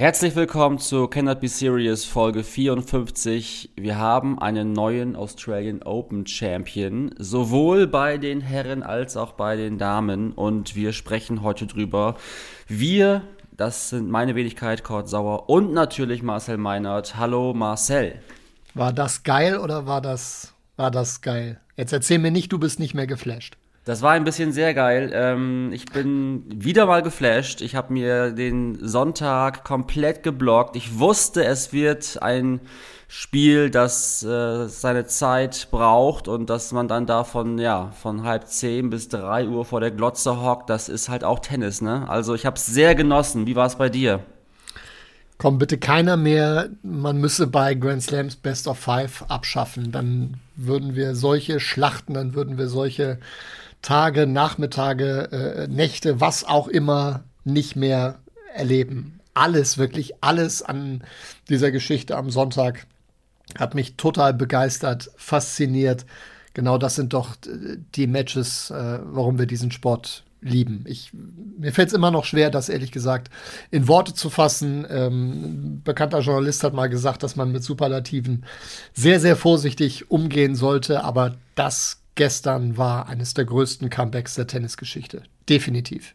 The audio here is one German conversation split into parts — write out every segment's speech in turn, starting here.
Herzlich willkommen zu Cannot Be Serious Folge 54. Wir haben einen neuen Australian Open Champion, sowohl bei den Herren als auch bei den Damen. Und wir sprechen heute drüber. Wir, das sind meine Wenigkeit, Kurt Sauer und natürlich Marcel Meinert. Hallo Marcel. War das geil oder war das, war das geil? Jetzt erzähl mir nicht, du bist nicht mehr geflasht. Das war ein bisschen sehr geil. Ähm, ich bin wieder mal geflasht. Ich habe mir den Sonntag komplett geblockt. Ich wusste, es wird ein Spiel, das äh, seine Zeit braucht und dass man dann da von, ja, von halb zehn bis drei Uhr vor der Glotze hockt. Das ist halt auch Tennis, ne? Also ich habe es sehr genossen. Wie war es bei dir? Komm, bitte keiner mehr, man müsse bei Grand Slams Best of Five abschaffen. Dann würden wir solche Schlachten, dann würden wir solche Tage, Nachmittage, äh, Nächte, was auch immer nicht mehr erleben. Alles, wirklich alles an dieser Geschichte am Sonntag hat mich total begeistert, fasziniert. Genau das sind doch die Matches, äh, warum wir diesen Sport lieben. Ich, mir fällt es immer noch schwer, das ehrlich gesagt in Worte zu fassen. Ähm, ein bekannter Journalist hat mal gesagt, dass man mit Superlativen sehr, sehr vorsichtig umgehen sollte, aber das gestern war eines der größten Comebacks der Tennisgeschichte. Definitiv.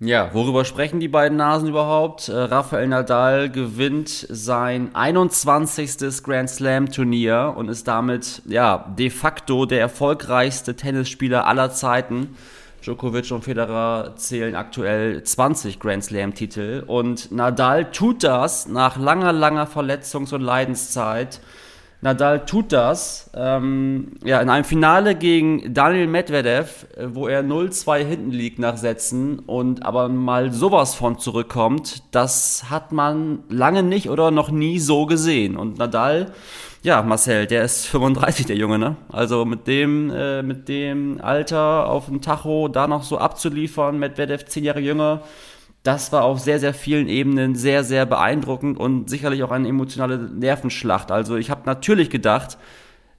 Ja, worüber sprechen die beiden Nasen überhaupt? Äh, Rafael Nadal gewinnt sein 21. Grand Slam Turnier und ist damit ja de facto der erfolgreichste Tennisspieler aller Zeiten. Djokovic und Federer zählen aktuell 20 Grand Slam Titel und Nadal tut das nach langer, langer Verletzungs- und Leidenszeit Nadal tut das ähm, ja, in einem Finale gegen Daniel Medvedev, äh, wo er 0-2 hinten liegt nach Sätzen und aber mal sowas von zurückkommt. Das hat man lange nicht oder noch nie so gesehen. Und Nadal, ja, Marcel, der ist 35, der Junge, ne? Also mit dem, äh, mit dem Alter auf dem Tacho da noch so abzuliefern, Medvedev 10 Jahre jünger, das war auf sehr, sehr vielen Ebenen sehr, sehr beeindruckend und sicherlich auch eine emotionale Nervenschlacht. Also ich habe natürlich gedacht,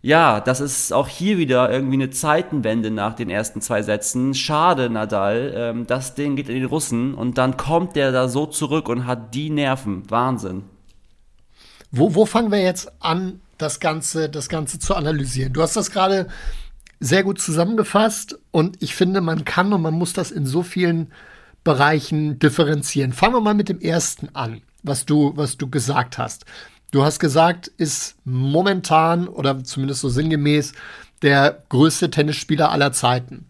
ja, das ist auch hier wieder irgendwie eine Zeitenwende nach den ersten zwei Sätzen. Schade, Nadal. Ähm, das Ding geht in die Russen und dann kommt der da so zurück und hat die Nerven. Wahnsinn. Wo, wo fangen wir jetzt an, das Ganze, das Ganze zu analysieren? Du hast das gerade sehr gut zusammengefasst und ich finde, man kann und man muss das in so vielen Bereichen differenzieren. Fangen wir mal mit dem ersten an, was du, was du gesagt hast. Du hast gesagt, ist momentan oder zumindest so sinngemäß der größte Tennisspieler aller Zeiten.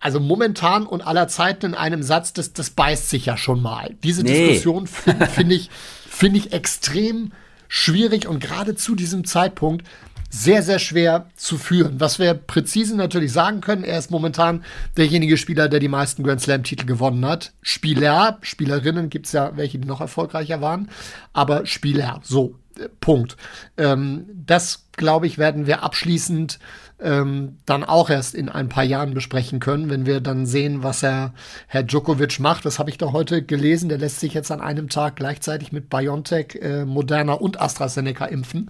Also momentan und aller Zeiten in einem Satz, das, das beißt sich ja schon mal. Diese nee. Diskussion finde find ich, find ich extrem schwierig und gerade zu diesem Zeitpunkt sehr, sehr schwer zu führen. Was wir präzise natürlich sagen können, er ist momentan derjenige Spieler, der die meisten Grand Slam-Titel gewonnen hat. Spieler, Spielerinnen gibt es ja welche, die noch erfolgreicher waren, aber Spieler, so, Punkt. Ähm, das, glaube ich, werden wir abschließend ähm, dann auch erst in ein paar Jahren besprechen können, wenn wir dann sehen, was er, Herr Djokovic macht. Das habe ich doch heute gelesen. Der lässt sich jetzt an einem Tag gleichzeitig mit BioNTech, äh, Moderna und AstraZeneca impfen,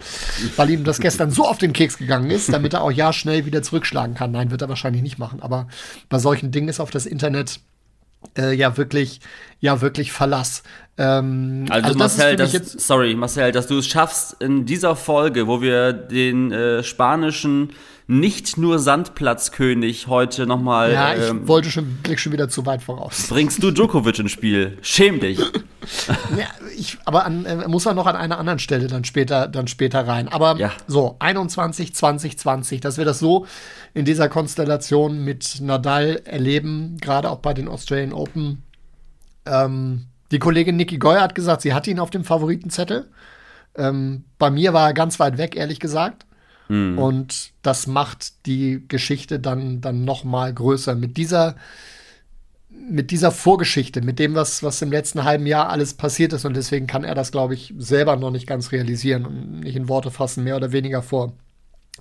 weil ihm das gestern so auf den Keks gegangen ist, damit er auch ja schnell wieder zurückschlagen kann. Nein, wird er wahrscheinlich nicht machen. Aber bei solchen Dingen ist auf das Internet äh, ja wirklich, ja wirklich Verlass. Ähm, also, also Marcel, das das, sorry Marcel, dass du es schaffst in dieser Folge, wo wir den äh, spanischen nicht nur Sandplatzkönig heute nochmal. Ja, ich ähm, wollte schon, blick schon wieder zu weit voraus. Bringst du Djokovic ins Spiel? Schäm dich. ja, ich, aber an, äh, muss er noch an einer anderen Stelle dann später, dann später rein. Aber ja. so, 21, 20, 20, dass wir das so in dieser Konstellation mit Nadal erleben, gerade auch bei den Australian Open. Ähm, die Kollegin Niki Goyer hat gesagt, sie hatte ihn auf dem Favoritenzettel. Ähm, bei mir war er ganz weit weg, ehrlich gesagt. Mhm. Und das macht die Geschichte dann, dann noch mal größer. Mit dieser, mit dieser Vorgeschichte, mit dem, was, was im letzten halben Jahr alles passiert ist. Und deswegen kann er das, glaube ich, selber noch nicht ganz realisieren und nicht in Worte fassen, mehr oder weniger vor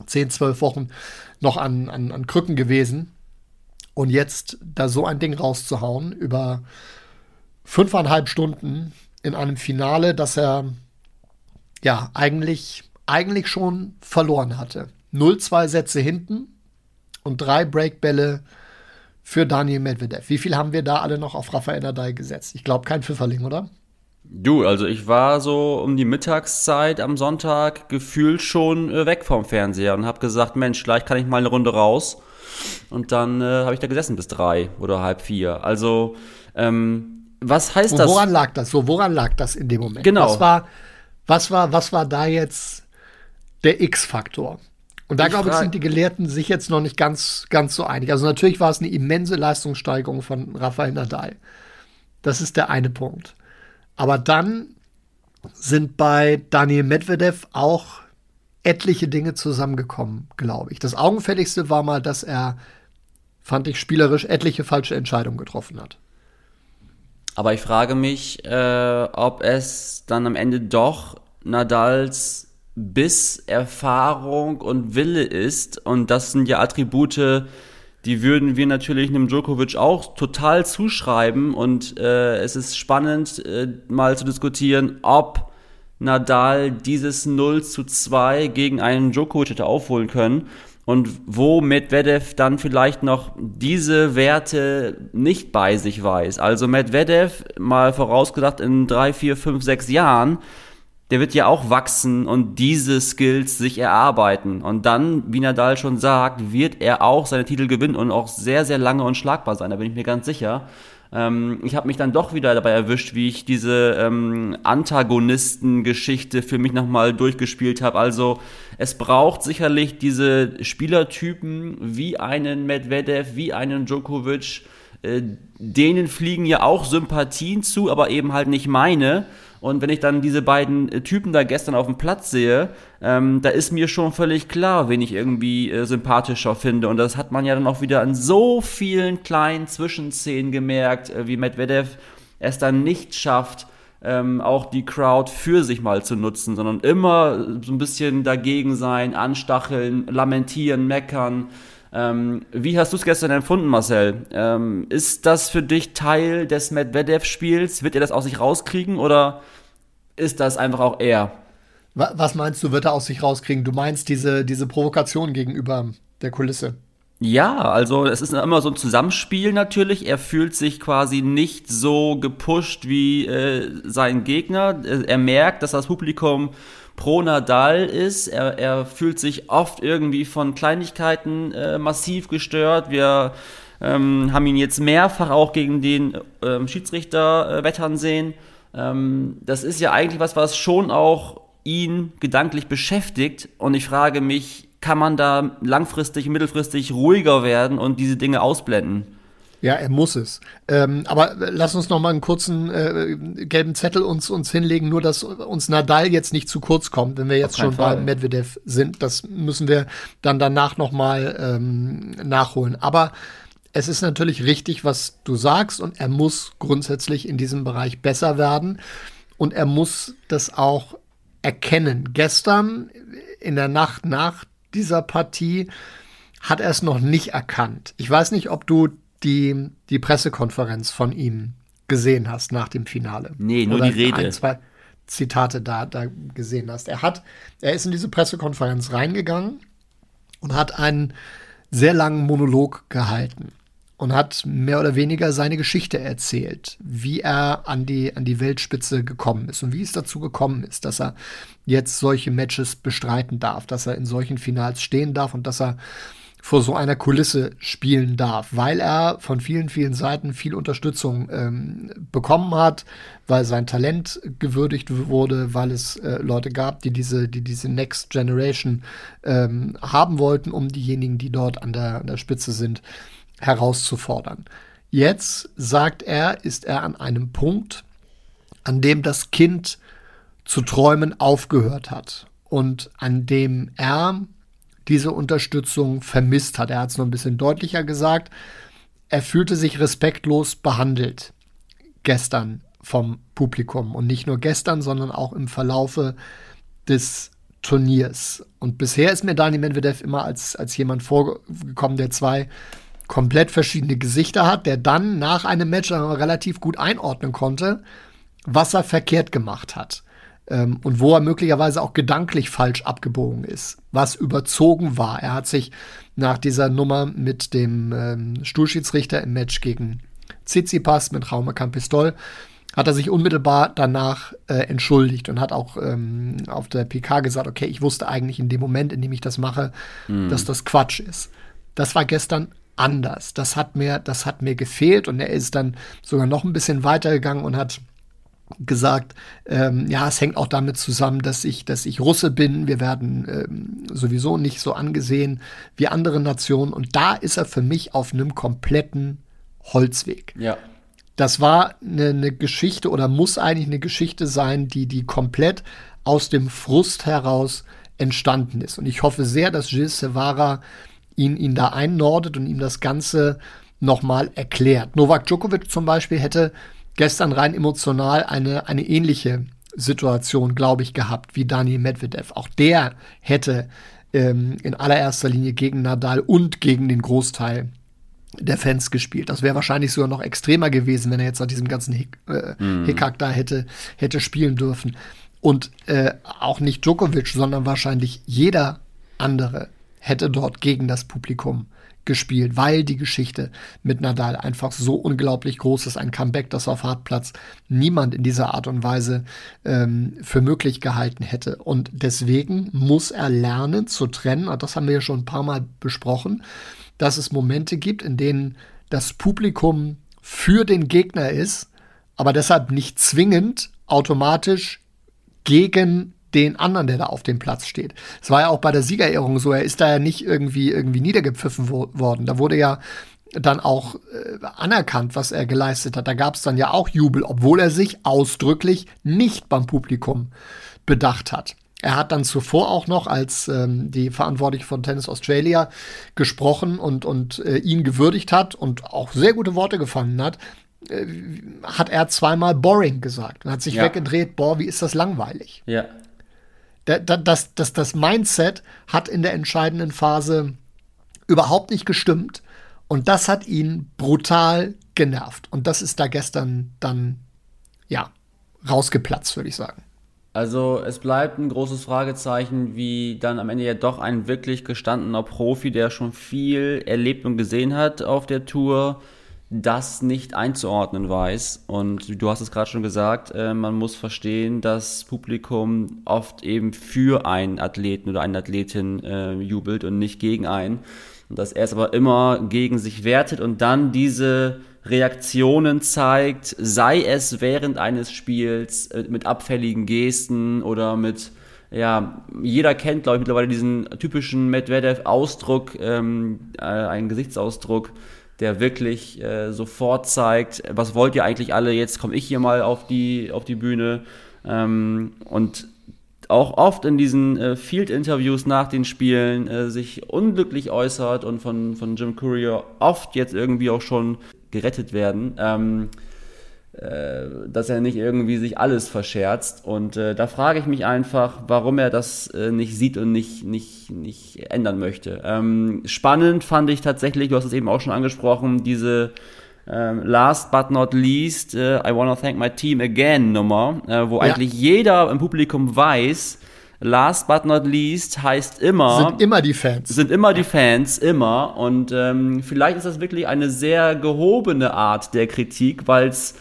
10, 12 Wochen noch an, an, an Krücken gewesen. Und jetzt da so ein Ding rauszuhauen über fünfeinhalb Stunden in einem Finale, das er ja eigentlich, eigentlich schon verloren hatte. 0-2 Sätze hinten und drei Breakbälle für Daniel Medvedev. Wie viel haben wir da alle noch auf Rafael Nadal gesetzt? Ich glaube kein Pfifferling, oder? Du, also ich war so um die Mittagszeit am Sonntag gefühlt schon äh, weg vom Fernseher und habe gesagt, Mensch, gleich kann ich mal eine Runde raus. Und dann äh, habe ich da gesessen bis drei oder halb vier. Also ähm, was heißt Wo, das? Woran lag das? So, woran lag das in dem Moment? Genau. Was war, was war, was war da jetzt der X-Faktor? Und da Ich glaube ich, sind die Gelehrten sich jetzt noch nicht ganz, ganz so einig. Also natürlich war es eine immense Leistungssteigerung von Rafael Nadal. Das ist der eine Punkt. Aber dann sind bei Daniel Medvedev auch etliche Dinge zusammengekommen, glaube ich. Das Augenfälligste war mal, dass er, fand ich spielerisch, etliche falsche Entscheidungen getroffen hat. Aber ich frage mich, äh, ob es dann am Ende doch Nadals Biss, Erfahrung und Wille ist. Und das sind ja Attribute, die würden wir natürlich einem Djokovic auch total zuschreiben. Und äh, es ist spannend, äh, mal zu diskutieren, ob Nadal dieses 0 zu 2 gegen einen Djokovic hätte aufholen können. Und wo Medvedev dann vielleicht noch diese Werte nicht bei sich weiß. Also Medvedev, mal vorausgedacht, in drei, vier, fünf, sechs Jahren, der wird ja auch wachsen und diese Skills sich erarbeiten. Und dann, wie Nadal schon sagt, wird er auch seine Titel gewinnen und auch sehr, sehr lange unschlagbar sein. Da bin ich mir ganz sicher. Ähm, ich habe mich dann doch wieder dabei erwischt, wie ich diese ähm, Antagonistengeschichte für mich nochmal durchgespielt habe. Also es braucht sicherlich diese Spielertypen wie einen Medvedev, wie einen Djokovic. Äh, denen fliegen ja auch Sympathien zu, aber eben halt nicht meine. Und wenn ich dann diese beiden äh, Typen da gestern auf dem Platz sehe, ähm, da ist mir schon völlig klar, wen ich irgendwie äh, sympathischer finde. Und das hat man ja dann auch wieder an so vielen kleinen Zwischenszenen gemerkt, äh, wie Medvedev es dann nicht schafft, ähm, auch die Crowd für sich mal zu nutzen, sondern immer so ein bisschen dagegen sein, anstacheln, lamentieren, meckern. Ähm, wie hast du es gestern empfunden, Marcel? Ähm, ist das für dich Teil des Medvedev-Spiels? Wird er das aus sich rauskriegen oder ist das einfach auch er? Wa- Was meinst du, wird er aus sich rauskriegen? Du meinst diese, diese Provokation gegenüber der Kulisse? Ja, also es ist immer so ein Zusammenspiel natürlich. Er fühlt sich quasi nicht so gepusht wie äh, sein Gegner. Er merkt, dass das Publikum pro Nadal ist. Er, er fühlt sich oft irgendwie von Kleinigkeiten äh, massiv gestört. Wir ähm, haben ihn jetzt mehrfach auch gegen den ähm, Schiedsrichter äh, wettern sehen. Ähm, das ist ja eigentlich was, was schon auch ihn gedanklich beschäftigt. Und ich frage mich, kann man da langfristig, mittelfristig ruhiger werden und diese Dinge ausblenden? Ja, er muss es. Ähm, aber lass uns noch mal einen kurzen äh, gelben Zettel uns, uns hinlegen, nur dass uns Nadal jetzt nicht zu kurz kommt, wenn wir jetzt schon bei Fall. Medvedev sind. Das müssen wir dann danach noch mal ähm, nachholen. Aber es ist natürlich richtig, was du sagst und er muss grundsätzlich in diesem Bereich besser werden und er muss das auch erkennen. Gestern in der Nacht nach dieser Partie hat er es noch nicht erkannt. Ich weiß nicht, ob du die, die Pressekonferenz von ihm gesehen hast nach dem Finale. Nee, nur Oder die Rede. Ein, zwei Zitate da, da gesehen hast. Er hat, er ist in diese Pressekonferenz reingegangen und hat einen sehr langen Monolog gehalten und hat mehr oder weniger seine Geschichte erzählt, wie er an die, an die Weltspitze gekommen ist und wie es dazu gekommen ist, dass er jetzt solche Matches bestreiten darf, dass er in solchen Finals stehen darf und dass er vor so einer Kulisse spielen darf, weil er von vielen, vielen Seiten viel Unterstützung ähm, bekommen hat, weil sein Talent gewürdigt wurde, weil es äh, Leute gab, die diese, die diese Next Generation ähm, haben wollten, um diejenigen, die dort an der, an der Spitze sind, herauszufordern. Jetzt, sagt er, ist er an einem Punkt, an dem das Kind zu träumen aufgehört hat und an dem er diese Unterstützung vermisst hat. Er hat es noch ein bisschen deutlicher gesagt. Er fühlte sich respektlos behandelt gestern vom Publikum und nicht nur gestern, sondern auch im Verlaufe des Turniers. Und bisher ist mir Dani Medvedev immer als, als jemand vorgekommen, der zwei komplett verschiedene Gesichter hat, der dann nach einem Match relativ gut einordnen konnte, was er verkehrt gemacht hat. Ähm, und wo er möglicherweise auch gedanklich falsch abgebogen ist, was überzogen war. Er hat sich nach dieser Nummer mit dem ähm, Stuhlschiedsrichter im Match gegen Tsitsipas mit Raume Campistol hat er sich unmittelbar danach äh, entschuldigt und hat auch ähm, auf der PK gesagt, okay, ich wusste eigentlich in dem Moment, in dem ich das mache, mhm. dass das Quatsch ist. Das war gestern anders. Das hat mir, das hat mir gefehlt und er ist dann sogar noch ein bisschen weitergegangen und hat gesagt, ähm, ja, es hängt auch damit zusammen, dass ich, dass ich Russe bin. Wir werden ähm, sowieso nicht so angesehen wie andere Nationen. Und da ist er für mich auf einem kompletten Holzweg. Ja. Das war eine, eine Geschichte oder muss eigentlich eine Geschichte sein, die, die komplett aus dem Frust heraus entstanden ist. Und ich hoffe sehr, dass Gilles Sevara ihn, ihn da einnordet und ihm das Ganze nochmal erklärt. Novak Djokovic zum Beispiel hätte gestern rein emotional eine, eine ähnliche Situation, glaube ich, gehabt wie Dani Medvedev. Auch der hätte ähm, in allererster Linie gegen Nadal und gegen den Großteil der Fans gespielt. Das wäre wahrscheinlich sogar noch extremer gewesen, wenn er jetzt an diesem ganzen Hick, äh, mm. Hickhack da hätte, hätte spielen dürfen. Und äh, auch nicht Djokovic, sondern wahrscheinlich jeder andere hätte dort gegen das Publikum gespielt, weil die Geschichte mit Nadal einfach so unglaublich groß ist. Ein Comeback, das auf Hartplatz niemand in dieser Art und Weise ähm, für möglich gehalten hätte. Und deswegen muss er lernen zu trennen, und das haben wir ja schon ein paar Mal besprochen, dass es Momente gibt, in denen das Publikum für den Gegner ist, aber deshalb nicht zwingend automatisch gegen den anderen, der da auf dem Platz steht. Es war ja auch bei der Siegerehrung so, er ist da ja nicht irgendwie, irgendwie niedergepfiffen wo worden. Da wurde ja dann auch äh, anerkannt, was er geleistet hat. Da gab es dann ja auch Jubel, obwohl er sich ausdrücklich nicht beim Publikum bedacht hat. Er hat dann zuvor auch noch als ähm, die Verantwortliche von Tennis Australia gesprochen und, und äh, ihn gewürdigt hat und auch sehr gute Worte gefunden hat, äh, hat er zweimal boring gesagt und hat sich ja. weggedreht, boah, wie ist das langweilig. Ja das, das, das Mindset hat in der entscheidenden Phase überhaupt nicht gestimmt. Und das hat ihn brutal genervt. Und das ist da gestern dann, ja, rausgeplatzt, würde ich sagen. Also es bleibt ein großes Fragezeichen, wie dann am Ende ja doch ein wirklich gestandener Profi, der schon viel erlebt und gesehen hat auf der Tour, das nicht einzuordnen weiß. Und du hast es gerade schon gesagt, äh, man muss verstehen, dass Publikum oft eben für einen Athleten oder eine Athletin äh, jubelt und nicht gegen einen. Und dass er es aber immer gegen sich wertet und dann diese Reaktionen zeigt, sei es während eines Spiels äh, mit abfälligen Gesten oder mit ja, jeder kennt, glaube ich, mittlerweile diesen typischen Medvedev-Ausdruck, ähm, äh, einen Gesichtsausdruck, der wirklich äh, sofort zeigt, was wollt ihr eigentlich alle, jetzt komme ich hier mal auf die, auf die Bühne. Ähm, und auch oft in diesen äh, Field-Interviews nach den Spielen äh, sich unglücklich äußert und von, von Jim Courier oft jetzt irgendwie auch schon gerettet werden. Ähm, äh, dass er nicht irgendwie sich alles verscherzt. Und äh, da frage ich mich einfach, warum er das äh, nicht sieht und nicht, nicht, nicht ändern möchte. Ähm, spannend fand ich tatsächlich, du hast es eben auch schon angesprochen, diese ähm, Last but not least, äh, I wanna thank my team again Nummer, äh, wo ja. eigentlich jeder im Publikum weiß, Last but not least heißt immer. Sind immer die Fans. Sind immer die Fans, immer. Und ähm, vielleicht ist das wirklich eine sehr gehobene Art der Kritik, weil es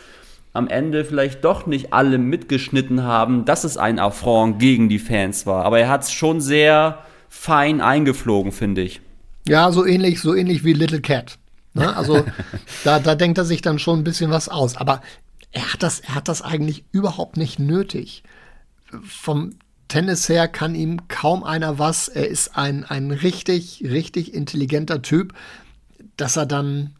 am Ende vielleicht doch nicht alle mitgeschnitten haben, dass es ein Affront gegen die Fans war. Aber er hat es schon sehr fein eingeflogen, finde ich. Ja, so ähnlich, so ähnlich wie Little Cat. Ne? Also da, da denkt er sich dann schon ein bisschen was aus. Aber er hat das, er hat das eigentlich überhaupt nicht nötig. Vom Tennis her kann ihm kaum einer was. Er ist ein, ein richtig, richtig intelligenter Typ, dass er dann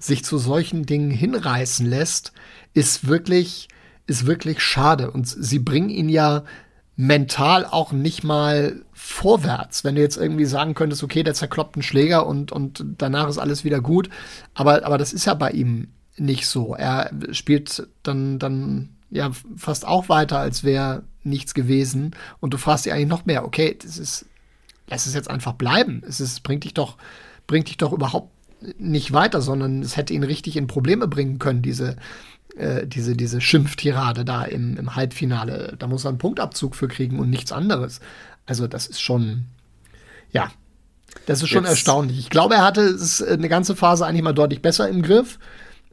sich zu solchen Dingen hinreißen lässt, ist wirklich, ist wirklich schade. Und sie bringen ihn ja mental auch nicht mal vorwärts. Wenn du jetzt irgendwie sagen könntest, okay, der zerkloppt einen Schläger und, und danach ist alles wieder gut. Aber, aber das ist ja bei ihm nicht so. Er spielt dann, dann ja fast auch weiter, als wäre nichts gewesen. Und du fragst dich eigentlich noch mehr, okay, das ist, lass es jetzt einfach bleiben. Es ist, bringt dich doch, bringt dich doch überhaupt nicht weiter, sondern es hätte ihn richtig in Probleme bringen können, diese, äh, diese, diese Schimpftirade da im, im Halbfinale. Da muss er einen Punktabzug für kriegen und nichts anderes. Also das ist schon, ja, das ist schon Jetzt. erstaunlich. Ich glaube, er hatte es eine ganze Phase eigentlich mal deutlich besser im Griff.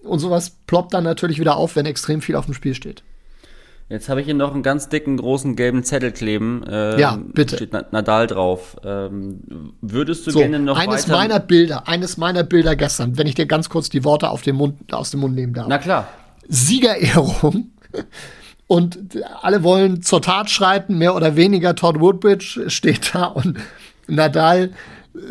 Und sowas ploppt dann natürlich wieder auf, wenn extrem viel auf dem Spiel steht. Jetzt habe ich hier noch einen ganz dicken, großen gelben Zettel kleben. Ähm, ja, bitte. Steht Nadal drauf. Ähm, würdest du so, gerne noch eines weiter meiner Bilder, eines meiner Bilder gestern, wenn ich dir ganz kurz die Worte auf den Mund, aus dem Mund nehmen darf. Na klar. Siegerehrung. Und alle wollen zur Tat schreiten, mehr oder weniger. Todd Woodbridge steht da und Nadal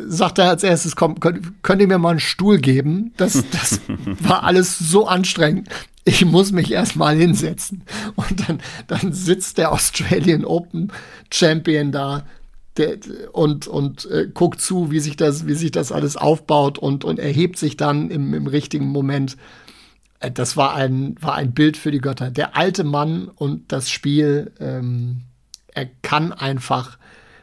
sagt er als erstes, komm, könnt, könnt ihr mir mal einen Stuhl geben? Das, das war alles so anstrengend ich muss mich erstmal hinsetzen. Und dann, dann sitzt der Australian Open Champion da der, und, und äh, guckt zu, wie sich, das, wie sich das alles aufbaut und, und erhebt sich dann im, im richtigen Moment. Äh, das war ein, war ein Bild für die Götter. Der alte Mann und das Spiel, ähm, er kann einfach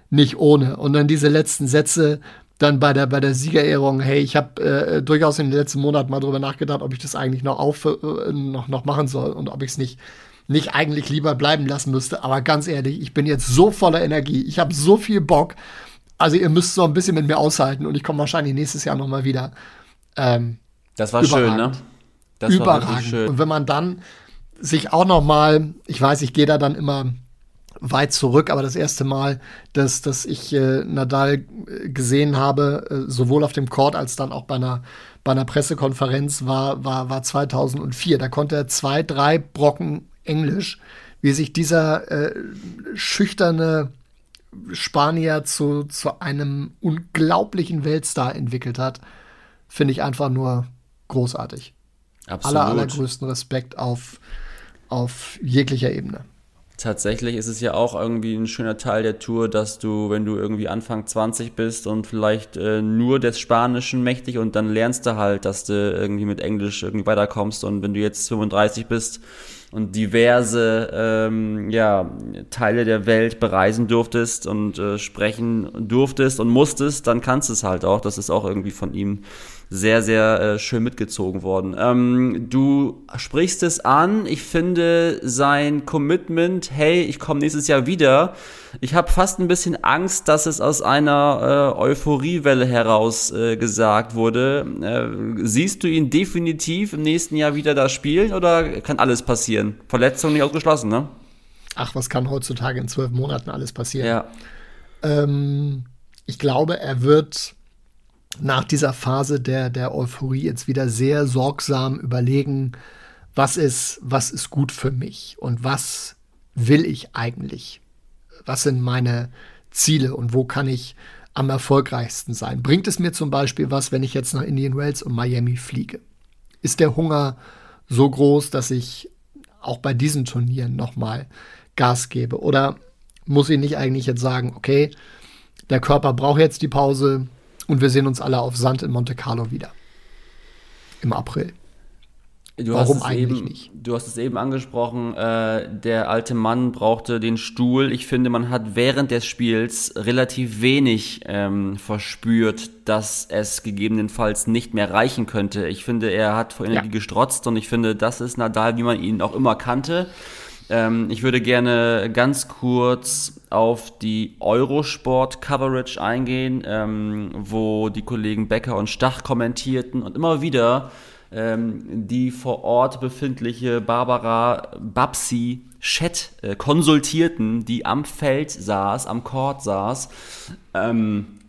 nicht ohne. Und dann diese letzten Sätze, dann bei der, bei der Siegerehrung, hey, ich habe äh, durchaus in den letzten Monaten mal drüber nachgedacht, ob ich das eigentlich noch, auf, äh, noch, noch machen soll und ob ich es nicht, nicht eigentlich lieber bleiben lassen müsste. Aber ganz ehrlich, ich bin jetzt so voller Energie, ich habe so viel Bock. Also ihr müsst so ein bisschen mit mir aushalten und ich komme wahrscheinlich nächstes Jahr noch mal wieder. Ähm, das war überragend. schön, ne? Das überragend. Schön. Und wenn man dann sich auch noch mal, ich weiß, ich gehe da dann immer weit zurück, aber das erste Mal, dass, dass ich äh, Nadal äh, gesehen habe, äh, sowohl auf dem Court als dann auch bei einer, bei einer Pressekonferenz, war, war, war 2004. Da konnte er zwei, drei Brocken Englisch, wie sich dieser äh, schüchterne Spanier zu, zu einem unglaublichen Weltstar entwickelt hat, finde ich einfach nur großartig. Absolut. Aller, allergrößten Respekt auf, auf jeglicher Ebene tatsächlich ist es ja auch irgendwie ein schöner Teil der Tour, dass du, wenn du irgendwie Anfang 20 bist und vielleicht äh, nur des Spanischen mächtig und dann lernst du halt, dass du irgendwie mit Englisch irgendwie weiterkommst und wenn du jetzt 35 bist und diverse ähm, ja, Teile der Welt bereisen durftest und äh, sprechen durftest und musstest, dann kannst du es halt auch. Das ist auch irgendwie von ihm sehr, sehr äh, schön mitgezogen worden. Ähm, du sprichst es an. Ich finde sein Commitment, hey, ich komme nächstes Jahr wieder. Ich habe fast ein bisschen Angst, dass es aus einer äh, Euphoriewelle heraus äh, gesagt wurde. Äh, siehst du ihn definitiv im nächsten Jahr wieder da spielen oder kann alles passieren? Verletzung nicht ausgeschlossen, ne? Ach, was kann heutzutage in zwölf Monaten alles passieren? Ja. Ähm, ich glaube, er wird nach dieser Phase der, der Euphorie jetzt wieder sehr sorgsam überlegen, was ist, was ist gut für mich und was will ich eigentlich? Was sind meine Ziele und wo kann ich am erfolgreichsten sein? Bringt es mir zum Beispiel was, wenn ich jetzt nach Indian Wells und Miami fliege? Ist der Hunger so groß, dass ich auch bei diesen Turnieren nochmal Gas gebe? Oder muss ich nicht eigentlich jetzt sagen, okay, der Körper braucht jetzt die Pause, und wir sehen uns alle auf Sand in Monte Carlo wieder. Im April. Du Warum eigentlich eben, nicht? Du hast es eben angesprochen, äh, der alte Mann brauchte den Stuhl. Ich finde, man hat während des Spiels relativ wenig ähm, verspürt, dass es gegebenenfalls nicht mehr reichen könnte. Ich finde, er hat vor Energie ja. gestrotzt und ich finde, das ist Nadal, wie man ihn auch immer kannte. Ähm, ich würde gerne ganz kurz auf die Eurosport-Coverage eingehen, ähm, wo die Kollegen Becker und Stach kommentierten und immer wieder ähm, die vor Ort befindliche Barbara Babsi Chat äh, konsultierten, die am Feld saß, am Court saß. Ähm,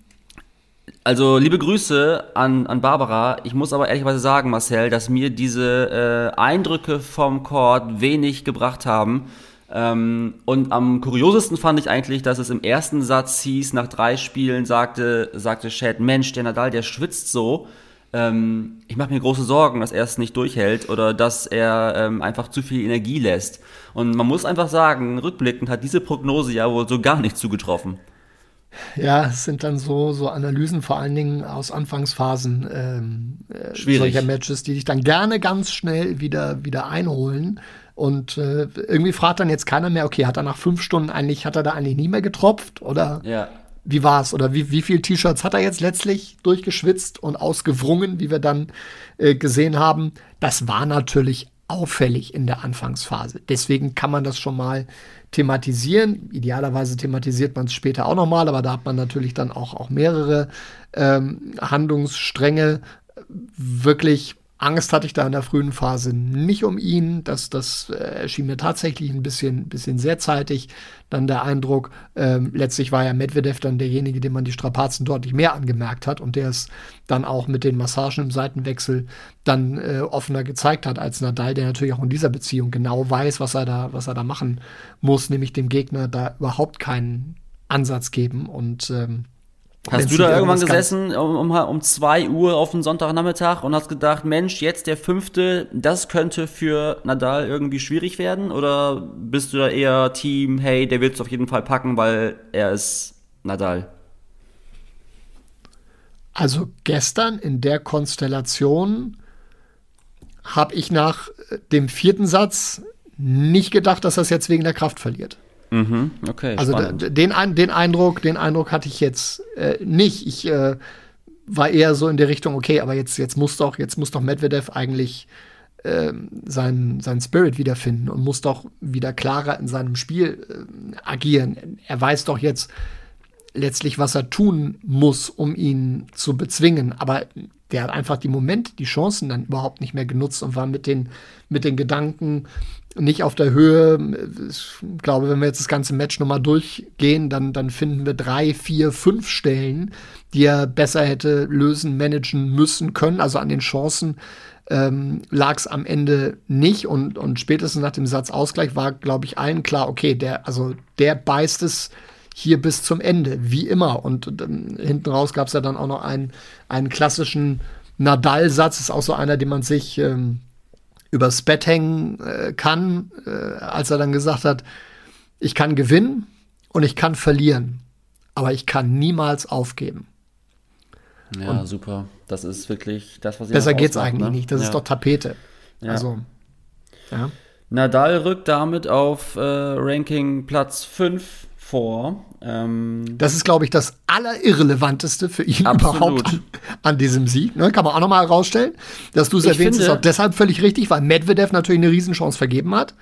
also liebe Grüße an, an Barbara. Ich muss aber ehrlicherweise sagen, Marcel, dass mir diese äh, Eindrücke vom Court wenig gebracht haben. Ähm, und am kuriosesten fand ich eigentlich, dass es im ersten Satz hieß, nach drei Spielen sagte, sagte Chad, Mensch, der Nadal, der schwitzt so. Ähm, ich mache mir große Sorgen, dass er es nicht durchhält oder dass er ähm, einfach zu viel Energie lässt. Und man muss einfach sagen, rückblickend hat diese Prognose ja wohl so gar nicht zugetroffen. Ja, es sind dann so, so Analysen, vor allen Dingen aus Anfangsphasen ähm, äh, solcher Matches, die dich dann gerne ganz schnell wieder, wieder einholen. Und äh, irgendwie fragt dann jetzt keiner mehr, okay, hat er nach fünf Stunden eigentlich, hat er da eigentlich nie mehr getropft? Oder ja. wie war's? Oder wie, wie viele T-Shirts hat er jetzt letztlich durchgeschwitzt und ausgewrungen, wie wir dann äh, gesehen haben? Das war natürlich auffällig in der Anfangsphase. Deswegen kann man das schon mal thematisieren. Idealerweise thematisiert man es später auch nochmal, aber da hat man natürlich dann auch, auch mehrere ähm, Handlungsstränge wirklich Angst hatte ich da in der frühen Phase nicht um ihn. Das, das äh, erschien mir tatsächlich ein bisschen, bisschen sehr zeitig. Dann der Eindruck, ähm, letztlich war ja Medvedev dann derjenige, dem man die Strapazen deutlich mehr angemerkt hat und der es dann auch mit den Massagen im Seitenwechsel dann äh, offener gezeigt hat als Nadal, der natürlich auch in dieser Beziehung genau weiß, was er da, was er da machen muss, nämlich dem Gegner da überhaupt keinen Ansatz geben und ähm, Hast du da irgendwann gesessen um, um, um zwei Uhr auf den Sonntagnachmittag und hast gedacht, Mensch, jetzt der fünfte, das könnte für Nadal irgendwie schwierig werden? Oder bist du da eher Team, hey, der wird es auf jeden Fall packen, weil er ist Nadal? Also gestern in der Konstellation habe ich nach dem vierten Satz nicht gedacht, dass er es jetzt wegen der Kraft verliert. Mhm, okay. Also den, den Eindruck, den Eindruck hatte ich jetzt äh, nicht. Ich äh, war eher so in der Richtung, okay, aber jetzt, jetzt muss doch, jetzt muss doch Medvedev eigentlich äh, seinen, seinen Spirit wiederfinden und muss doch wieder klarer in seinem Spiel äh, agieren. Er weiß doch jetzt letztlich, was er tun muss, um ihn zu bezwingen. Aber der hat einfach die Momente, die Chancen dann überhaupt nicht mehr genutzt und war mit den, mit den Gedanken, nicht auf der Höhe. Ich glaube, wenn wir jetzt das ganze Match nochmal durchgehen, dann, dann finden wir drei, vier, fünf Stellen, die er besser hätte lösen, managen müssen können. Also an den Chancen ähm, lag es am Ende nicht. Und, und spätestens nach dem Satzausgleich war, glaube ich, allen klar, okay, der, also der beißt es hier bis zum Ende, wie immer. Und, und ähm, hinten raus gab es ja dann auch noch einen, einen klassischen Nadal-Satz, ist auch so einer, den man sich ähm, übers Bett hängen äh, kann, äh, als er dann gesagt hat, ich kann gewinnen und ich kann verlieren, aber ich kann niemals aufgeben. Ja, und super. Das ist wirklich das, was ich Besser geht's eigentlich ne? nicht. Das ja. ist doch Tapete. Ja. Also, ja. Nadal rückt damit auf äh, Ranking Platz 5 vor. Ähm, das ist, glaube ich, das Allerirrelevanteste für ihn absolut. überhaupt an, an, diesem Sieg. Ne? Kann man auch nochmal herausstellen. Dass du es erwähnst, finde, ist auch deshalb völlig richtig, weil Medvedev natürlich eine Riesenchance vergeben hat.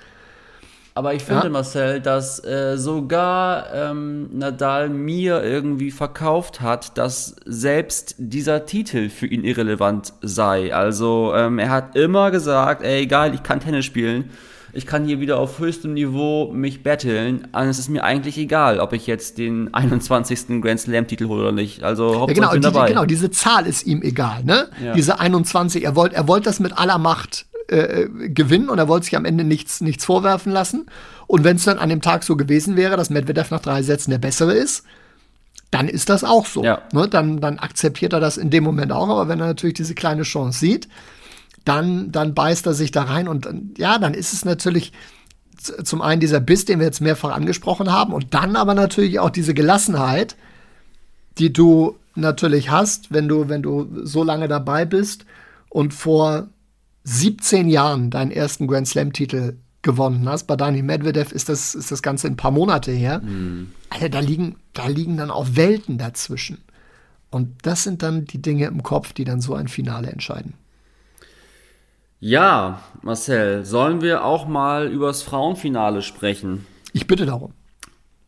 Aber ich finde, ja. Marcel, dass äh, sogar ähm, Nadal mir irgendwie verkauft hat, dass selbst dieser Titel für ihn irrelevant sei. Also ähm, er hat immer gesagt, ey, egal, ich kann Tennis spielen ich kann hier wieder auf höchstem Niveau mich battlen. Es ist mir eigentlich egal, ob ich jetzt den 21. Grand Slam-Titel hole oder nicht. Also Hauptsache ja, genau, ich bin dabei. genau, diese Zahl ist ihm egal, ne? Ja. Diese 21, er wollte er wollt das mit aller Macht äh, gewinnen und er wollte sich am Ende nichts, nichts vorwerfen lassen. Und wenn es dann an dem Tag so gewesen wäre, dass Medvedev nach drei Sätzen der Bessere ist, dann ist das auch so. Ja. Ne? Dann, dann akzeptiert er das in dem Moment auch. Aber wenn er natürlich diese kleine Chance sieht, dann, dann beißt er sich da rein und ja, dann ist es natürlich zum einen dieser Biss, den wir jetzt mehrfach angesprochen haben, und dann aber natürlich auch diese Gelassenheit, die du natürlich hast, wenn du, wenn du so lange dabei bist und vor 17 Jahren deinen ersten Grand Slam-Titel gewonnen hast. Bei Dani Medvedev ist das, ist das Ganze ein paar Monate her. Mhm. Alter, da liegen, da liegen dann auch Welten dazwischen. Und das sind dann die Dinge im Kopf, die dann so ein Finale entscheiden. Ja, Marcel, sollen wir auch mal übers Frauenfinale sprechen? Ich bitte darum.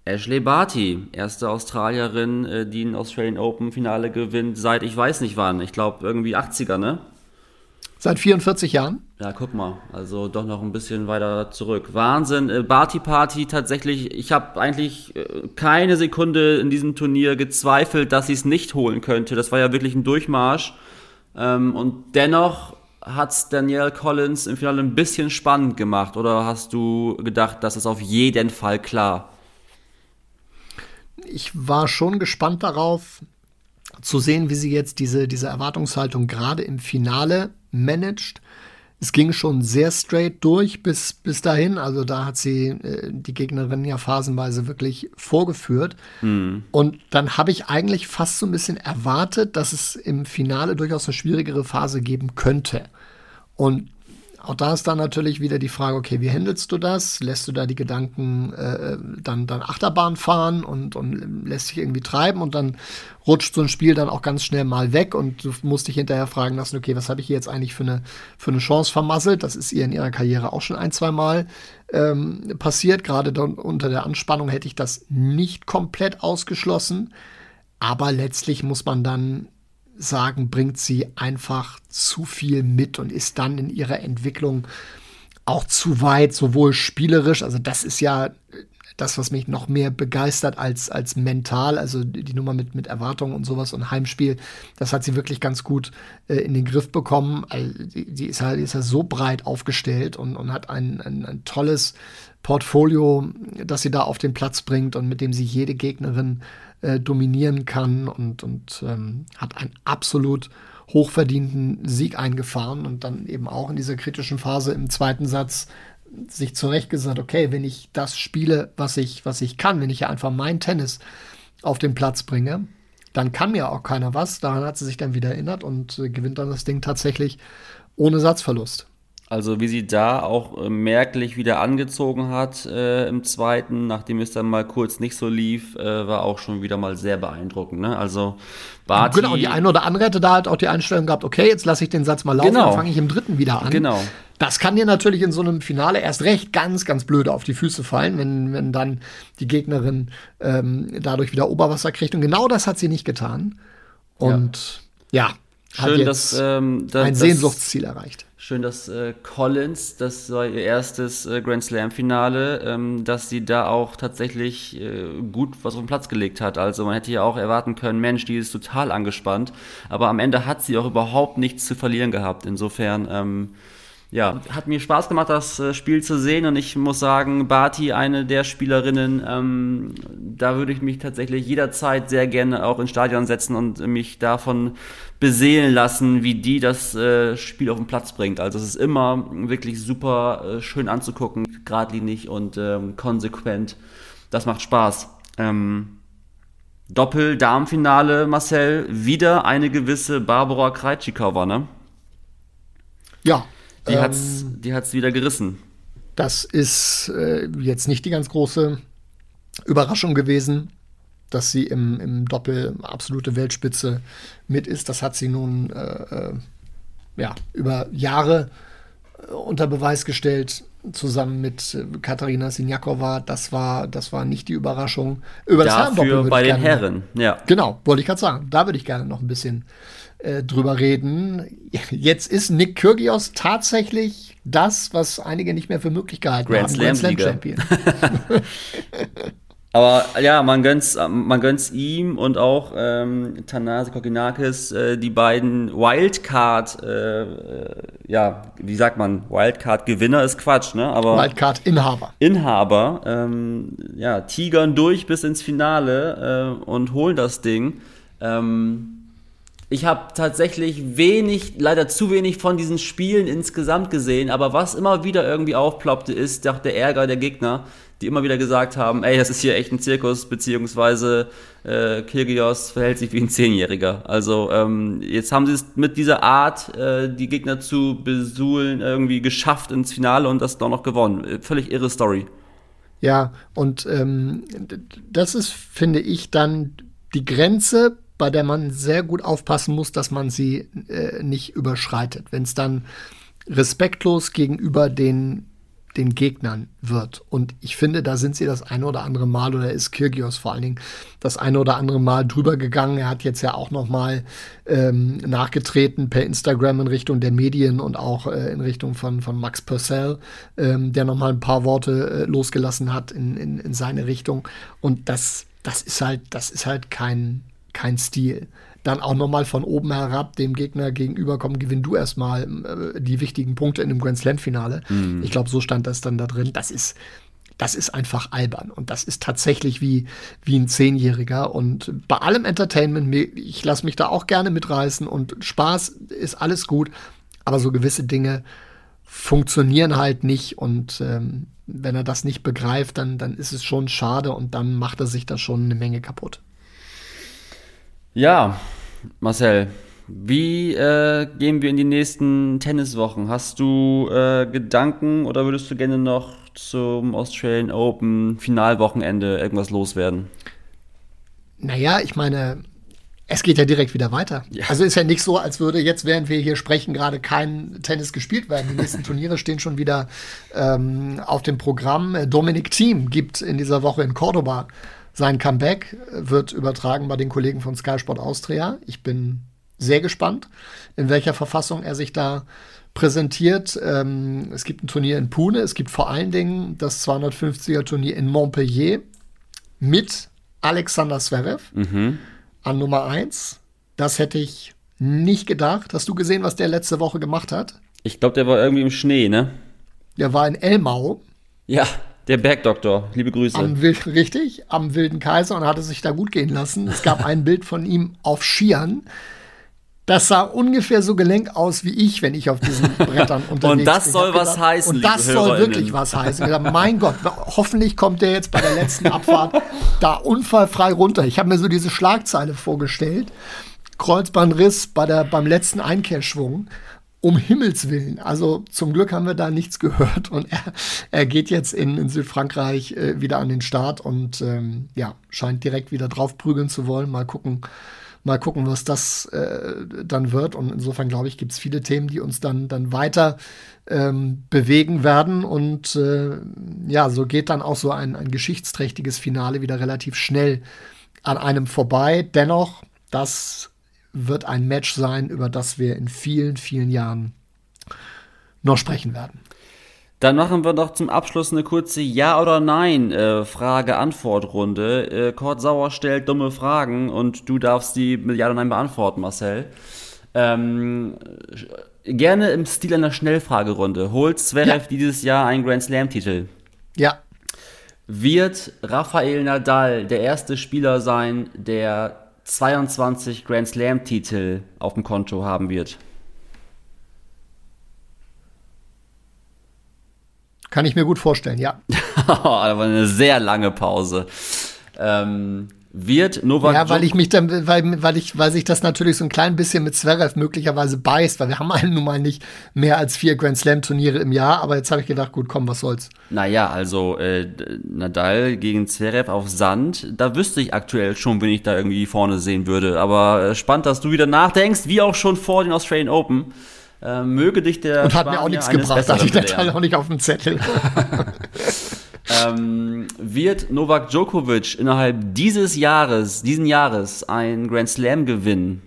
Ashley Barty, erste Australierin, äh, die ein Australian Open Finale gewinnt, seit ich weiß nicht wann. Ich glaube irgendwie 80er, ne? Seit 44 Jahren? Ja, guck mal, also doch noch ein bisschen weiter zurück. Wahnsinn, äh, Barty Party tatsächlich. Ich habe eigentlich äh, keine Sekunde in diesem Turnier gezweifelt, dass sie es nicht holen könnte. Das war ja wirklich ein Durchmarsch. Ähm, und dennoch hat es Danielle Collins im Finale ein bisschen spannend gemacht oder hast du gedacht, das ist auf jeden Fall klar? Ich war schon gespannt darauf zu sehen, wie sie jetzt diese, diese Erwartungshaltung gerade im Finale managt. Es ging schon sehr straight durch bis, bis dahin. Also da hat sie äh, die Gegnerin ja phasenweise wirklich vorgeführt. Mhm. Und dann habe ich eigentlich fast so ein bisschen erwartet, dass es im Finale durchaus eine schwierigere Phase geben könnte. Und Auch da ist dann natürlich wieder die Frage, okay, wie handelst du das? Lässt du da die Gedanken äh, dann, dann Achterbahn fahren und, und lässt sich irgendwie treiben und dann rutscht so ein Spiel dann auch ganz schnell mal weg und du musst dich hinterher fragen lassen, okay, was habe ich hier jetzt eigentlich für eine, für eine Chance vermasselt? Das ist ihr in ihrer Karriere auch schon ein, zwei Mal ähm, passiert. Gerade unter der Anspannung hätte ich das nicht komplett ausgeschlossen. Aber letztlich muss man dann sagen, bringt sie einfach zu viel mit und ist dann in ihrer Entwicklung auch zu weit, sowohl spielerisch, also das ist ja das, was mich noch mehr begeistert als, als mental, also die Nummer mit, mit Erwartungen und sowas und Heimspiel, das hat sie wirklich ganz gut äh, in den Griff bekommen. Also, ist ja, die ist ja so breit aufgestellt und, und hat ein, ein, ein tolles Portfolio, das sie da auf den Platz bringt und mit dem sie jede Gegnerin äh, dominieren kann und, und ähm, hat einen absolut hochverdienten Sieg eingefahren und dann eben auch in dieser kritischen Phase im zweiten Satz sich zurecht gesagt, okay, wenn ich das spiele, was ich, was ich kann, wenn ich ja einfach mein Tennis auf den Platz bringe, dann kann mir auch keiner was. Daran hat sie sich dann wieder erinnert und äh, gewinnt dann das Ding tatsächlich ohne Satzverlust. Also wie sie da auch äh, merklich wieder angezogen hat äh, im zweiten, nachdem es dann mal kurz nicht so lief, äh, war auch schon wieder mal sehr beeindruckend. Ne? Also Barty, Genau, die eine oder andere hätte da halt auch die Einstellung gehabt, okay, jetzt lasse ich den Satz mal laufen, genau. dann fange ich im dritten wieder an. Genau. Das kann dir natürlich in so einem Finale erst recht ganz, ganz blöde auf die Füße fallen, wenn, wenn dann die Gegnerin ähm, dadurch wieder Oberwasser kriegt. Und genau das hat sie nicht getan. Und ja, ja Schön, dass, ähm, da, ein Sehnsuchtsziel erreicht. Schön, dass äh, Collins, das war ihr erstes äh, Grand Slam-Finale, ähm, dass sie da auch tatsächlich äh, gut was auf den Platz gelegt hat. Also man hätte ja auch erwarten können, Mensch, die ist total angespannt. Aber am Ende hat sie auch überhaupt nichts zu verlieren gehabt. Insofern ähm, ja, hat mir Spaß gemacht, das äh, Spiel zu sehen und ich muss sagen, Barty, eine der Spielerinnen, ähm, da würde ich mich tatsächlich jederzeit sehr gerne auch ins Stadion setzen und mich davon beseelen lassen, wie die das äh, Spiel auf den Platz bringt. Also es ist immer wirklich super äh, schön anzugucken, geradlinig und ähm, konsequent. Das macht Spaß. Ähm, Doppel-Darmfinale, Marcel, wieder eine gewisse Barbara Krejcikova, ne? Ja, die ähm, hat's, die hat's wieder gerissen. Das ist äh, jetzt nicht die ganz große Überraschung gewesen, dass sie im, im Doppel absolute Weltspitze mit ist. Das hat sie nun äh, äh ja, über Jahre äh, unter Beweis gestellt, zusammen mit äh, Katharina Sinjakova. Das war, das war nicht die Überraschung. Über das Dafür bei den Herren, ja. Genau, wollte ich gerade sagen. Da würde ich gerne noch ein bisschen äh, drüber reden. Jetzt ist Nick Kyrgios tatsächlich das, was einige nicht mehr für möglich gehalten Grand haben. Slam Grand Slam Champion. Aber ja, man gönnt's, man gönnt's ihm und auch ähm, Tanase Kokinakis, äh, die beiden Wildcard, äh, äh, ja, wie sagt man, Wildcard-Gewinner ist Quatsch, ne? Aber Wildcard-Inhaber. Inhaber, ähm, ja, tigern durch bis ins Finale äh, und holen das Ding. Ähm, ich habe tatsächlich wenig, leider zu wenig von diesen Spielen insgesamt gesehen, aber was immer wieder irgendwie aufploppte, ist der, der Ärger der Gegner, die immer wieder gesagt haben, ey, das ist hier echt ein Zirkus, beziehungsweise äh, Kyrgios verhält sich wie ein Zehnjähriger. Also ähm, jetzt haben sie es mit dieser Art, äh, die Gegner zu besuhlen, irgendwie geschafft ins Finale und das doch noch gewonnen. Völlig irre Story. Ja, und ähm, das ist, finde ich, dann die Grenze, bei der man sehr gut aufpassen muss, dass man sie äh, nicht überschreitet. Wenn es dann respektlos gegenüber den, den Gegnern wird. Und ich finde, da sind sie das eine oder andere Mal, oder ist Kirgios vor allen Dingen das eine oder andere Mal drüber gegangen. Er hat jetzt ja auch noch mal ähm, nachgetreten per Instagram in Richtung der Medien und auch äh, in Richtung von, von Max Purcell, ähm, der noch mal ein paar Worte äh, losgelassen hat in, in, in seine Richtung. Und das, das ist halt, das ist halt kein, kein Stil. Dann auch nochmal von oben herab dem Gegner gegenüberkommen, gewinn du erstmal äh, die wichtigen Punkte in dem Grand Slam-Finale. Mhm. Ich glaube, so stand das dann da drin. Das ist, das ist einfach albern. Und das ist tatsächlich wie, wie ein Zehnjähriger. Und bei allem Entertainment, ich lasse mich da auch gerne mitreißen und Spaß ist alles gut. Aber so gewisse Dinge funktionieren halt nicht. Und ähm, wenn er das nicht begreift, dann, dann ist es schon schade und dann macht er sich da schon eine Menge kaputt. Ja, Marcel, Wie äh, gehen wir in die nächsten Tenniswochen? Hast du äh, Gedanken oder würdest du gerne noch zum Australian Open Finalwochenende irgendwas loswerden? Naja, ich meine, es geht ja direkt wieder weiter. Ja. Also ist ja nicht so, als würde jetzt, während wir hier sprechen, gerade kein Tennis gespielt werden. Die nächsten Turniere stehen schon wieder ähm, auf dem Programm. Dominic Thiem gibt in dieser Woche in Cordoba sein Comeback, wird übertragen bei den Kollegen von Sky Sport Austria. Ich bin sehr gespannt, in welcher Verfassung er sich da präsentiert. Ähm, es gibt ein Turnier in Pune, es gibt vor allen Dingen das 250er Turnier in Montpellier mit Alexander Zverev. Mhm an Nummer 1. Das hätte ich nicht gedacht. Hast du gesehen, was der letzte Woche gemacht hat? Ich glaube, der war irgendwie im Schnee, ne? Der war in Elmau. Ja, der Bergdoktor. Liebe Grüße. Am, richtig, am Wilden Kaiser und hatte sich da gut gehen lassen. Es gab ein Bild von ihm auf Skiern. Das sah ungefähr so gelenk aus wie ich, wenn ich auf diesen Brettern unterwegs bin. Und das soll was gedacht, heißen. Und das soll wirklich was heißen. Gedacht, mein Gott, hoffentlich kommt der jetzt bei der letzten Abfahrt da unfallfrei runter. Ich habe mir so diese Schlagzeile vorgestellt. Kreuzbandriss bei der, beim letzten Einkehrschwung. Um Himmels Willen. Also zum Glück haben wir da nichts gehört und er, er geht jetzt in, in Südfrankreich äh, wieder an den Start und ähm, ja, scheint direkt wieder draufprügeln zu wollen. Mal gucken, Mal gucken, was das äh, dann wird. Und insofern glaube ich, gibt es viele Themen, die uns dann, dann weiter ähm, bewegen werden. Und äh, ja, so geht dann auch so ein, ein geschichtsträchtiges Finale wieder relativ schnell an einem vorbei. Dennoch, das wird ein Match sein, über das wir in vielen, vielen Jahren noch sprechen werden. Dann machen wir doch zum Abschluss eine kurze Ja- oder Nein-Frage-Antwort-Runde. Äh, äh, Kurt Sauer stellt dumme Fragen und du darfst die mit Ja oder Nein beantworten, Marcel. Ähm, gerne im Stil einer Schnellfragerunde. Holt Zverev ja. dieses Jahr einen Grand Slam-Titel? Ja. Wird Rafael Nadal der erste Spieler sein, der 22 Grand Slam-Titel auf dem Konto haben wird? Kann ich mir gut vorstellen, ja. Aber eine sehr lange Pause. Ähm, wird Novak Ja, weil ich mich dann, weil, weil ich, weil sich das natürlich so ein klein bisschen mit Zverev möglicherweise beißt, weil wir haben einen nun mal nicht mehr als vier Grand Slam Turniere im Jahr, aber jetzt habe ich gedacht, gut, komm, was soll's. Naja, also äh, Nadal gegen Zverev auf Sand, da wüsste ich aktuell schon, wenn ich da irgendwie vorne sehen würde. Aber äh, spannend, dass du wieder nachdenkst, wie auch schon vor den Australian Open. Äh, möge dich der. Und hat Spanier mir auch nichts gebracht, hatte ich Teil auch nicht auf dem Zettel. ähm, wird Novak Djokovic innerhalb dieses Jahres, diesen Jahres, ein Grand Slam gewinnen?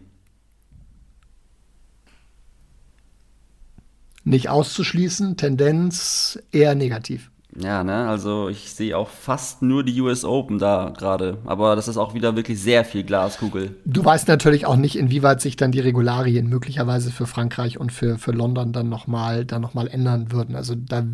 Nicht auszuschließen, Tendenz eher negativ. Ja, ne, also ich sehe auch fast nur die US Open da gerade. Aber das ist auch wieder wirklich sehr viel Glaskugel. Du weißt natürlich auch nicht, inwieweit sich dann die Regularien möglicherweise für Frankreich und für, für London dann nochmal noch ändern würden. Also da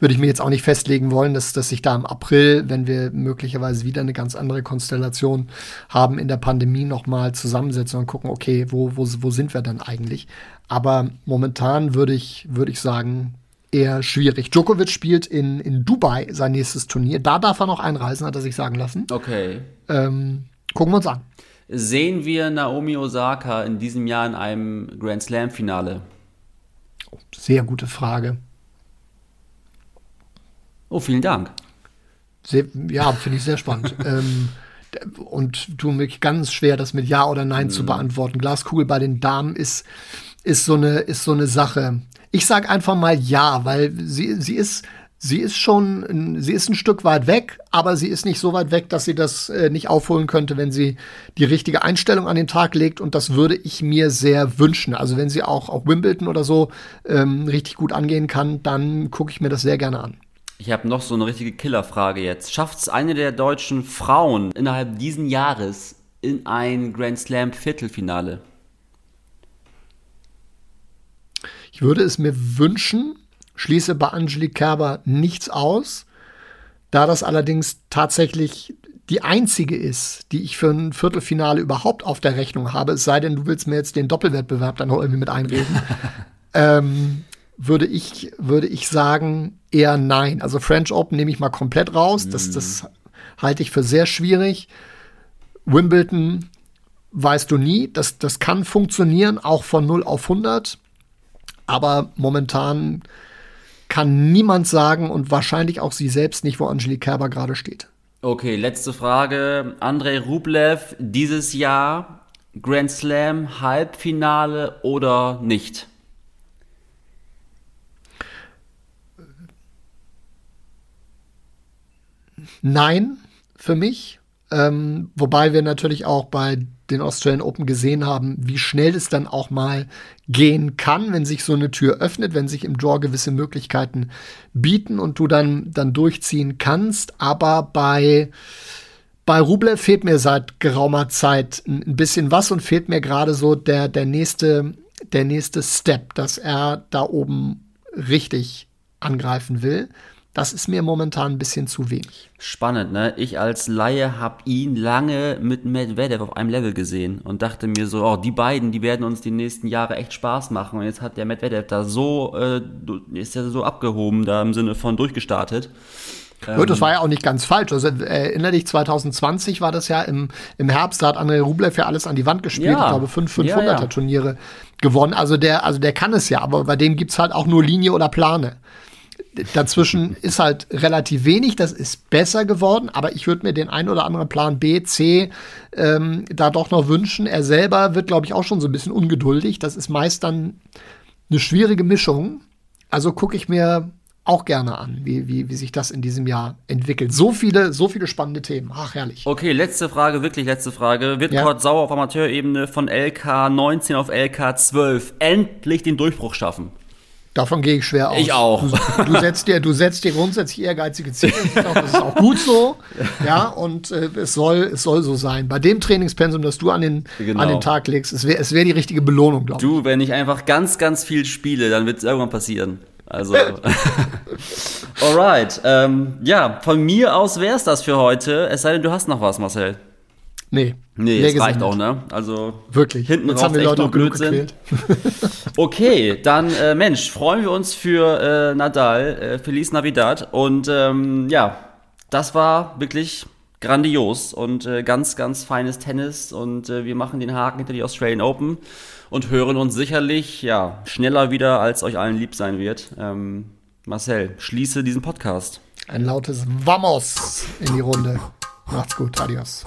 würde ich mir jetzt auch nicht festlegen wollen, dass, dass sich da im April, wenn wir möglicherweise wieder eine ganz andere Konstellation haben in der Pandemie, nochmal zusammensetzen und gucken, okay, wo, wo, wo sind wir dann eigentlich? Aber momentan würde ich, würde ich sagen, eher schwierig. Djokovic spielt in, in Dubai sein nächstes Turnier. Da darf er noch einreisen, hat er sich sagen lassen. Okay. Ähm, gucken wir uns an. Sehen wir Naomi Osaka in diesem Jahr in einem Grand Slam-Finale? Oh, sehr gute Frage. Oh, vielen Dank. Sehr, ja, finde ich sehr spannend. ähm, und tue mich ganz schwer, das mit Ja oder Nein mm. zu mhm. beantworten. Glaskugel bei den Damen ist, ist, so, eine, ist so eine Sache. Ich sage einfach mal ja, weil sie, sie ist, sie ist schon, sie ist ein Stück weit weg, aber sie ist nicht so weit weg, dass sie das äh, nicht aufholen könnte, wenn sie die richtige Einstellung an den Tag legt. Und das würde ich mir sehr wünschen. Also wenn sie auch, auch Wimbledon oder so ähm, richtig gut angehen kann, dann gucke ich mir das sehr gerne an. Ich habe noch so eine richtige Killerfrage jetzt. Schafft es eine der deutschen Frauen innerhalb diesen Jahres in ein Grand Slam Viertelfinale? Ich würde es mir wünschen, schließe bei Angelique Kerber nichts aus. Da das allerdings tatsächlich die einzige ist, die ich für ein Viertelfinale überhaupt auf der Rechnung habe, es sei denn, du willst mir jetzt den Doppelwettbewerb dann noch irgendwie mit einreden, ähm, würde ich, würde ich sagen, eher nein. Also French Open nehme ich mal komplett raus. Das, das halte ich für sehr schwierig. Wimbledon weißt du nie. Das, das kann funktionieren, auch von 0 auf 100. Aber momentan kann niemand sagen und wahrscheinlich auch sie selbst nicht, wo Angelique Kerber gerade steht. Okay, letzte Frage. Andrei Rublev, dieses Jahr Grand Slam, Halbfinale oder nicht? Nein, für mich. Ähm, wobei wir natürlich auch bei den Australian Open gesehen haben, wie schnell es dann auch mal gehen kann, wenn sich so eine Tür öffnet, wenn sich im Draw gewisse Möglichkeiten bieten und du dann, dann durchziehen kannst. Aber bei, bei Rublev fehlt mir seit geraumer Zeit ein bisschen was und fehlt mir gerade so der, der nächste, der nächste Step, dass er da oben richtig angreifen will. Das ist mir momentan ein bisschen zu wenig. Spannend, ne? Ich als Laie habe ihn lange mit Medvedev auf einem Level gesehen und dachte mir so, oh, die beiden, die werden uns die nächsten Jahre echt Spaß machen. Und jetzt hat der Medvedev da so, äh, ist er so abgehoben, da im Sinne von durchgestartet. Ja, das war ja auch nicht ganz falsch. Also erinnere dich, 2020 war das ja im, im Herbst, da hat André Rublev ja alles an die Wand gespielt. Ja. Ich glaube, fünf 500er-Turniere ja, ja. gewonnen. Also der, also der kann es ja, aber bei dem gibt's halt auch nur Linie oder Plane dazwischen ist halt relativ wenig. Das ist besser geworden, aber ich würde mir den ein oder anderen Plan B, C ähm, da doch noch wünschen. Er selber wird, glaube ich, auch schon so ein bisschen ungeduldig. Das ist meist dann eine schwierige Mischung. Also gucke ich mir auch gerne an, wie, wie, wie sich das in diesem Jahr entwickelt. So viele, so viele spannende Themen. Ach, herrlich. Okay, letzte Frage, wirklich letzte Frage. Wird ja. Kurt Sauer auf Amateurebene von LK 19 auf LK 12 endlich den Durchbruch schaffen? Davon gehe ich schwer aus. Ich auch. Du, du, setzt dir, du setzt dir grundsätzlich ehrgeizige Ziele. Ich glaube, das ist auch gut so. Ja, und äh, es, soll, es soll so sein. Bei dem Trainingspensum, das du an den, genau. an den Tag legst, es wäre es wär die richtige Belohnung, glaube ich. Du, wenn ich einfach ganz, ganz viel spiele, dann wird es irgendwann passieren. Also, alright. Ähm, ja, von mir aus wäre es das für heute. Es sei denn, du hast noch was, Marcel. Nee. Nee, das reicht auch, ne? Also wirklich. Hinten Jetzt haben wir Leute noch Blödsinn. okay, dann äh, Mensch, freuen wir uns für äh, Nadal, äh, Feliz Navidad und ähm, ja, das war wirklich grandios und äh, ganz, ganz feines Tennis und äh, wir machen den Haken hinter die Australian Open und hören uns sicherlich ja schneller wieder, als euch allen lieb sein wird. Ähm, Marcel, schließe diesen Podcast. Ein lautes Vamos in die Runde. Macht's gut, adios.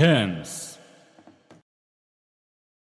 terms.